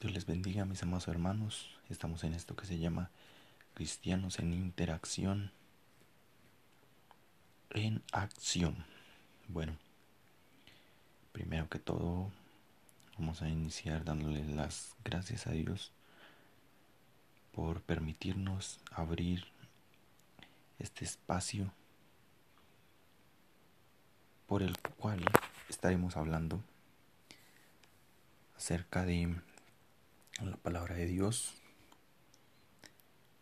Dios les bendiga, mis amados hermanos. Estamos en esto que se llama Cristianos en Interacción, en Acción. Bueno, primero que todo, vamos a iniciar dándole las gracias a Dios por permitirnos abrir este espacio por el cual estaremos hablando acerca de la palabra de Dios,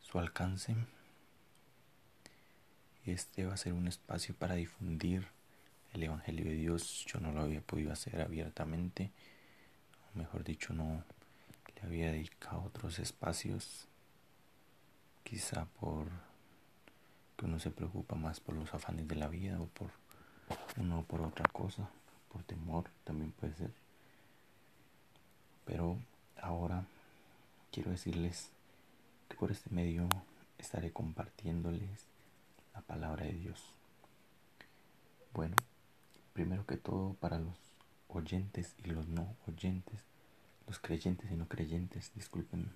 su alcance. Este va a ser un espacio para difundir el Evangelio de Dios. Yo no lo había podido hacer abiertamente, o mejor dicho, no le había dedicado otros espacios, quizá por que uno se preocupa más por los afanes de la vida o por uno por otra cosa, por temor también puede ser. Pero ahora quiero decirles que por este medio estaré compartiéndoles la palabra de Dios. Bueno, primero que todo para los oyentes y los no oyentes, los creyentes y no creyentes, disculpen,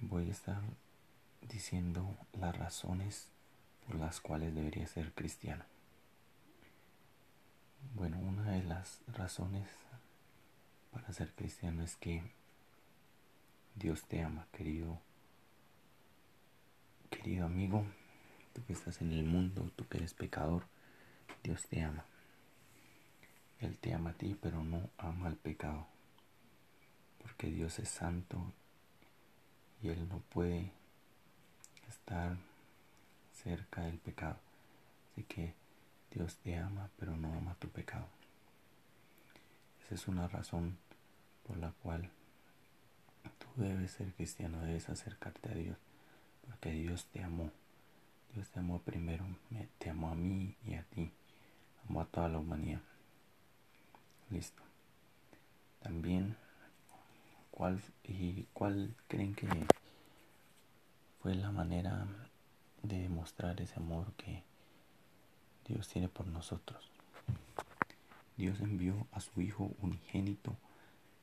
voy a estar diciendo las razones por las cuales debería ser cristiano. Bueno, una de las razones para ser cristiano es que Dios te ama, querido, querido amigo, tú que estás en el mundo, tú que eres pecador, Dios te ama. Él te ama a ti, pero no ama al pecado, porque Dios es santo y Él no puede estar cerca del pecado. Así que Dios te ama, pero no ama tu pecado. Esa es una razón por la cual tú debes ser cristiano, debes acercarte a Dios, porque Dios te amó. Dios te amó primero, me, te amó a mí y a ti, amó a toda la humanidad. Listo. También, ¿cuál, y cuál creen que fue la manera de demostrar ese amor que Dios tiene por nosotros? Dios envió a su Hijo unigénito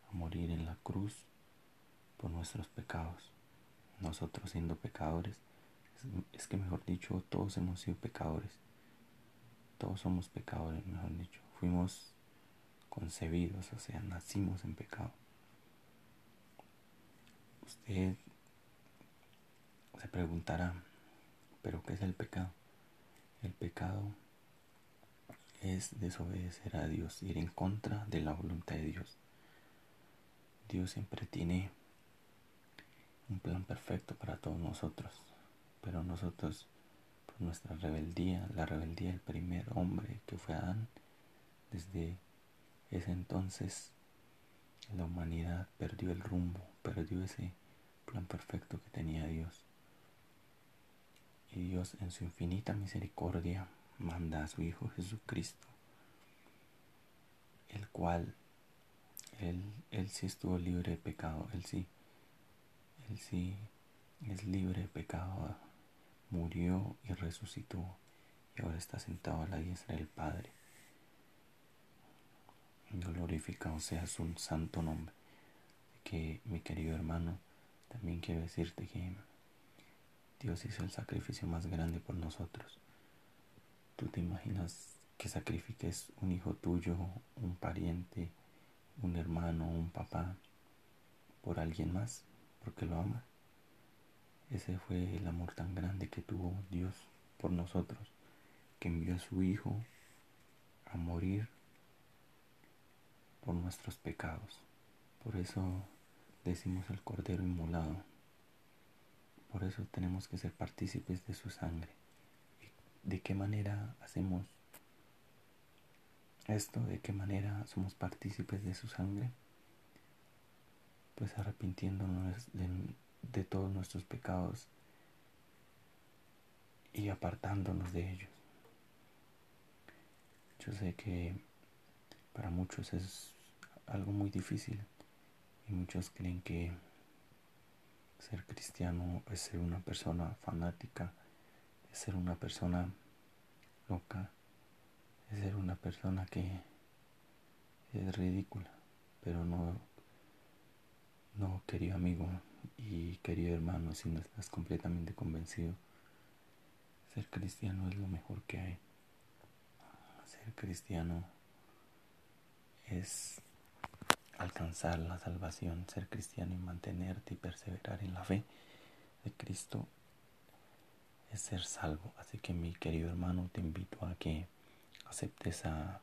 a morir en la cruz por nuestros pecados. Nosotros siendo pecadores, es, que mejor dicho, todos hemos sido pecadores. Todos somos pecadores, mejor dicho. Fuimos concebidos, o sea, nacimos en pecado. Usted se preguntará, ¿pero qué es el pecado? El pecado es desobedecer a Dios, ir en contra de la voluntad de Dios. Dios siempre tiene un plan perfecto para todos nosotros, pero nosotros, por nuestra rebeldía, la rebeldía del primer hombre que fue Adán, desde ese entonces la humanidad perdió el rumbo, perdió ese plan perfecto que tenía Dios. Y Dios en su infinita misericordia manda a su Hijo Jesucristo, el cual, él, él sí estuvo libre de pecado, él sí, él sí es libre de pecado, murió y resucitó y ahora está sentado a la diestra del Padre. Glorificado sea su santo nombre. Que mi querido hermano, también quiero decirte que Dios hizo el sacrificio más grande por nosotros. ¿Tú te imaginas que sacrifiques un hijo tuyo, un pariente, un hermano, un papá por alguien más, porque lo ama? Ese fue el amor tan grande que tuvo Dios por nosotros, que envió a su Hijo a morir por nuestros pecados. Por eso decimos el Cordero inmolado. Por eso tenemos que ser partícipes de su sangre. ¿De qué manera hacemos esto? ¿De qué manera somos partícipes de su sangre? Pues arrepintiéndonos de, todos nuestros pecados y apartándonos de ellos. Yo sé que para muchos es algo muy difícil y muchos creen que ser cristiano es ser una persona fanática es ser una persona loca, es ser una persona que es ridícula, pero no, No, querido amigo y querido hermano, si no estás completamente convencido, ser cristiano es lo mejor que hay. Ser cristiano es alcanzar la salvación, ser cristiano y mantenerte y perseverar en la fe de Cristo es ser salvo. Así que mi querido hermano, te invito a que aceptes a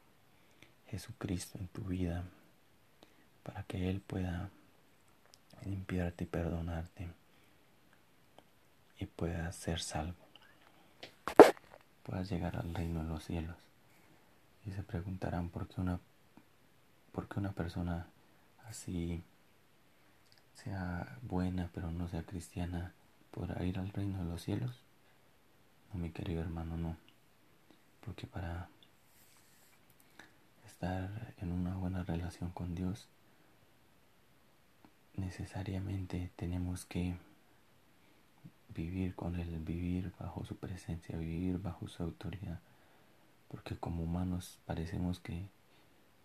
Jesucristo en tu vida para que Él pueda limpiarte y perdonarte y puedas ser salvo. Puedas llegar al reino de los cielos. Y se preguntarán por qué una, por qué una persona así sea buena pero no sea cristiana podrá ir al reino de los cielos. No, mi querido hermano, no. Porque para estar en una buena relación con Dios, necesariamente tenemos que vivir con Él, vivir bajo su presencia, vivir bajo su autoridad. Porque como humanos parecemos que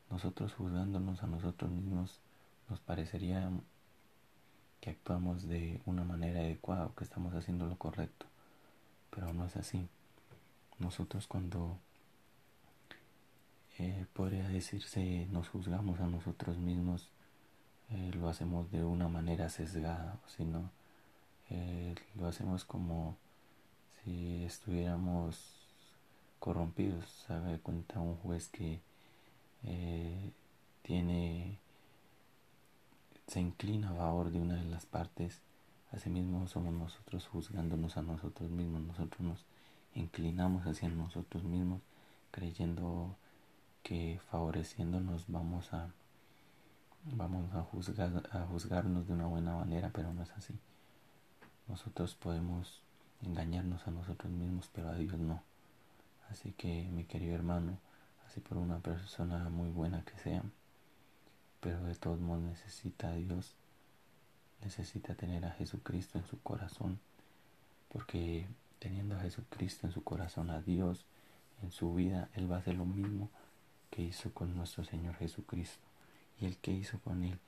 nosotros juzgándonos a nosotros mismos nos parecería que actuamos de una manera adecuada o que estamos haciendo lo correcto. Pero no es así. Nosotros cuando eh, podría decirse nos juzgamos a nosotros mismos, eh, lo hacemos de una manera sesgada, sino eh, lo hacemos como si estuviéramos corrompidos. Sabe cuenta un juez que tiene se inclina a favor de una de las partes, asimismo somos nosotros juzgándonos a nosotros mismos, nosotros nos inclinamos hacia nosotros mismos, creyendo que favoreciéndonos vamos a vamos a juzgar a juzgarnos de una buena manera, pero no es así. Nosotros podemos engañarnos a nosotros mismos, pero a Dios no. Así que mi querido hermano, así por una persona muy buena que sea, pero de todos modos necesita a Dios, necesita tener a Jesucristo en su corazón, porque teniendo a Jesucristo en su corazón, a Dios en su vida, Él va a hacer lo mismo que hizo con nuestro Señor Jesucristo. Y el que hizo con Él,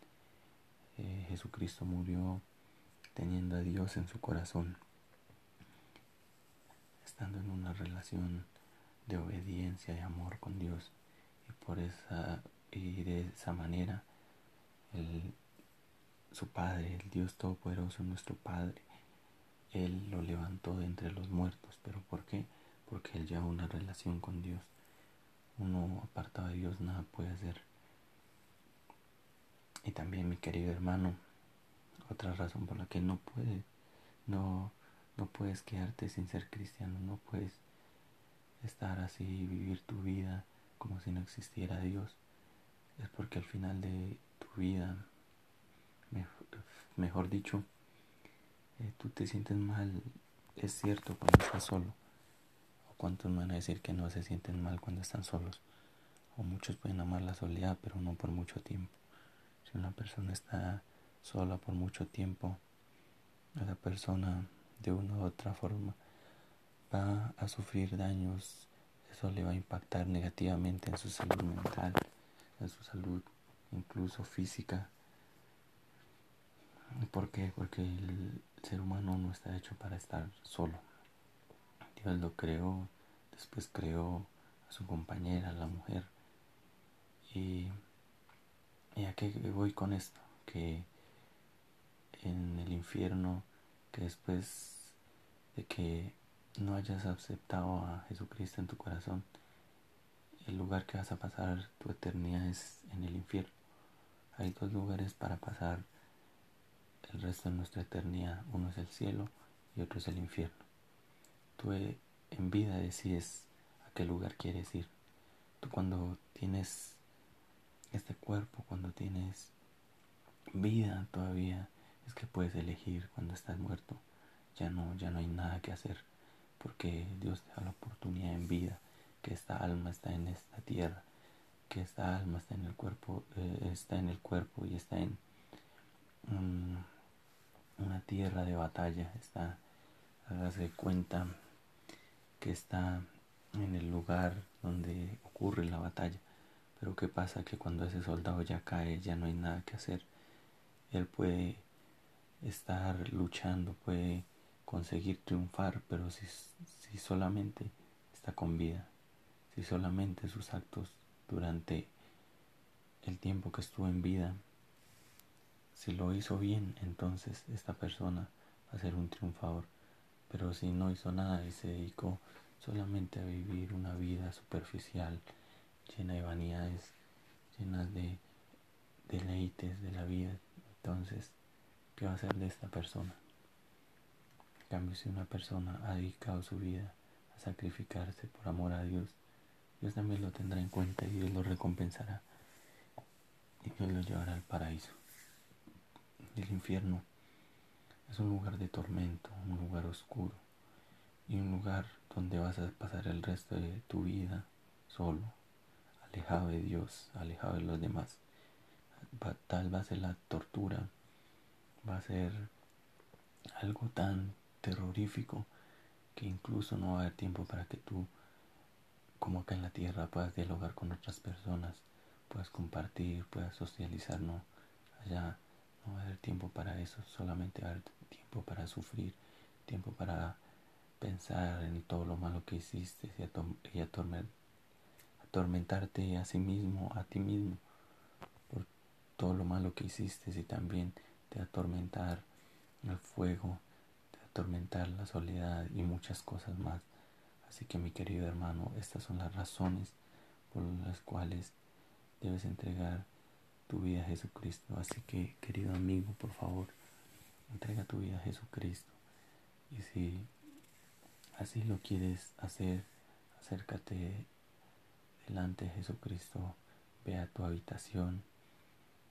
eh, Jesucristo murió teniendo a Dios en su corazón, estando en una relación de obediencia y amor con Dios. Y por esa y de esa manera el, su Padre, el Dios Todopoderoso, nuestro Padre, Él lo levantó de entre los muertos. ¿Pero por qué? Porque Él lleva una relación con Dios uno apartado de Dios nada puede hacer. Y también mi querido hermano, otra razón por la que no puedes, no, no puedes quedarte sin ser cristiano, no puedes estar así y vivir tu vida como si no existiera Dios, es porque al final de tu vida, mejor, dicho, eh, tú te sientes mal, es cierto, cuando estás solo ¿Cuántos van a decir que no se sienten mal cuando están solos? O muchos pueden amar la soledad, pero no por mucho tiempo. Si una persona está sola por mucho tiempo, esa persona de una u otra forma va a sufrir daños. Eso le va a impactar negativamente en su salud mental, en su salud incluso física. ¿Por qué? Porque el ser humano no está hecho para estar solo. Dios lo creó, después creó a su compañera, la mujer. Y, y a qué voy con esto, que en el infierno, que después de que no hayas aceptado a Jesucristo en tu corazón, el lugar que vas a pasar tu eternidad es en el infierno. Hay dos lugares para pasar el resto de nuestra eternidad. Uno es el cielo y otro es el infierno. Tú en vida decides a qué lugar quieres ir. Tú cuando tienes este cuerpo, cuando tienes vida todavía, es que puedes elegir cuando estás muerto. Ya no, ya no hay nada que hacer, porque Dios te da la oportunidad en vida, que esta alma está en esta tierra, que esta alma está en el cuerpo, eh, está en el cuerpo y está en una tierra de batalla, está, hágase cuenta que está en el lugar donde ocurre la batalla. Pero ¿qué pasa? Que cuando ese soldado ya cae, ya no hay nada que hacer. Él puede estar luchando, puede conseguir triunfar, pero si, si solamente está con vida, si solamente sus actos durante el tiempo que estuvo en vida, si lo hizo bien, entonces esta persona va a ser un triunfador. Pero si no hizo nada y se dedicó solamente a vivir una vida superficial, llena de vanidades, llenas de deleites de la vida, entonces, ¿qué va a hacer de esta persona? En cambio, si una persona ha dedicado su vida a sacrificarse por amor a Dios, Dios también lo tendrá en cuenta y Dios lo recompensará y Dios lo llevará al paraíso. El infierno es un lugar de tormento, un lugar oscuro y un lugar donde vas a pasar el resto de tu vida solo, alejado de Dios, alejado de los demás. Tal va a ser la tortura, va a ser algo tan terrorífico que incluso no va a haber tiempo para que tú, como acá en la tierra, puedas dialogar con otras personas, puedas compartir, puedas socializar, no, allá no va a haber tiempo para eso, solamente va a haber tiempo para sufrir, tiempo para pensar en todo lo malo que hiciste y, atormentarte a sí mismo, a ti mismo, por todo lo malo que hiciste y también te atormentar el fuego, te atormentar la soledad y muchas cosas más. Así que mi querido hermano, estas son las razones por las cuales debes entregar tu vida a Jesucristo. Así que, querido amigo, por favor, entrega tu vida a Jesucristo. Y si así lo quieres hacer, acércate delante de Jesucristo, ve a tu habitación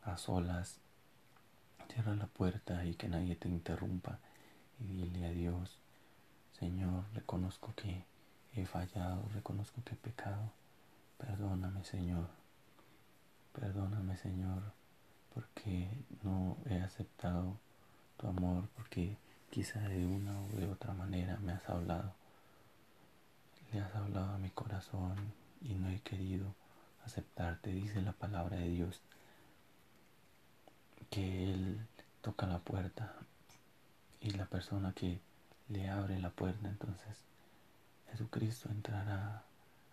a solas, cierra la puerta y que nadie te interrumpa y dile a Dios, Señor, reconozco que he fallado, reconozco que he pecado, perdóname Señor Perdóname, Señor, porque no he aceptado tu amor, porque quizá de una u de otra manera me has hablado. Le has hablado a mi corazón y no he querido aceptarte, dice la palabra de Dios, que Él toca la puerta y la persona que le abre la puerta, entonces Jesucristo entrará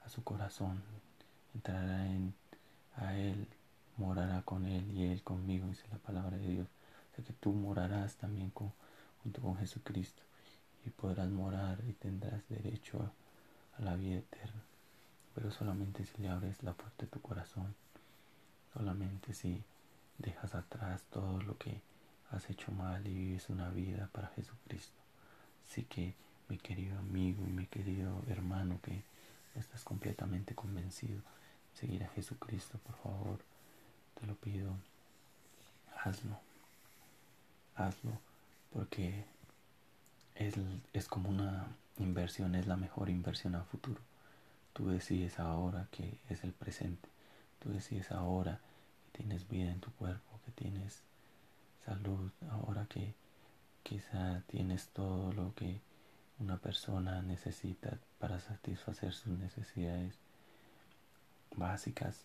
a su corazón, entrará en a Él, morará con Él y Él conmigo, dice la palabra de Dios. O sea que tú morarás también con, junto con Jesucristo y podrás morar y tendrás derecho a, a la vida eterna. Pero solamente si le abres la puerta de tu corazón, solamente si dejas atrás todo lo que has hecho mal y vives una vida para Jesucristo. Así que mi querido amigo y mi querido hermano que estás completamente convencido seguir a Jesucristo, por favor, te lo pido, hazlo, hazlo, porque es, es como una inversión, es la mejor inversión a futuro. Tú decides ahora que es el presente, tú decides ahora que tienes vida en tu cuerpo, que tienes salud, ahora que quizá tienes todo lo que una persona necesita para satisfacer sus necesidades básicas.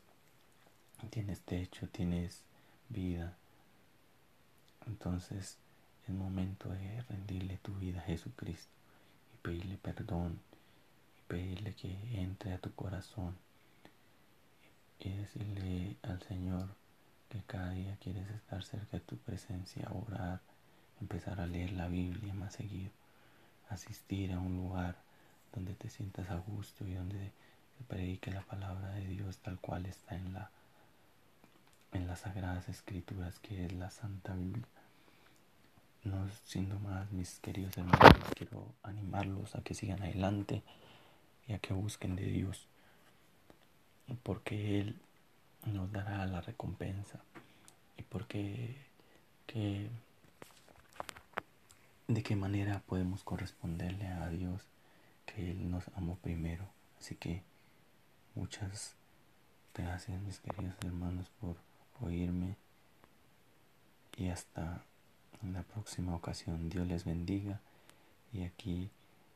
Tienes techo, tienes vida. Entonces es momento de rendirle tu vida a Jesucristo y pedirle perdón y pedirle que entre a tu corazón y decirle al Señor que cada día quieres estar cerca de tu presencia, orar, empezar a leer la Biblia más seguido, asistir a un lugar donde te sientas a gusto y donde que predique la palabra de Dios tal cual está en la en las sagradas escrituras que es la Santa Biblia. No siendo más, mis queridos hermanos, quiero animarlos a que sigan adelante y a que busquen de Dios, porque Él nos dará la recompensa y porque que, de qué manera podemos corresponderle a Dios que Él nos amó primero. Así que Muchas gracias mis queridos hermanos por oírme y hasta la próxima ocasión. Dios les bendiga y aquí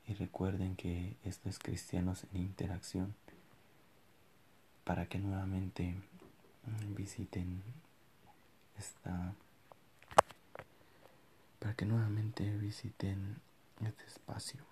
y recuerden que esto es Cristianos en Interacción para que nuevamente visiten esta para que nuevamente visiten este espacio.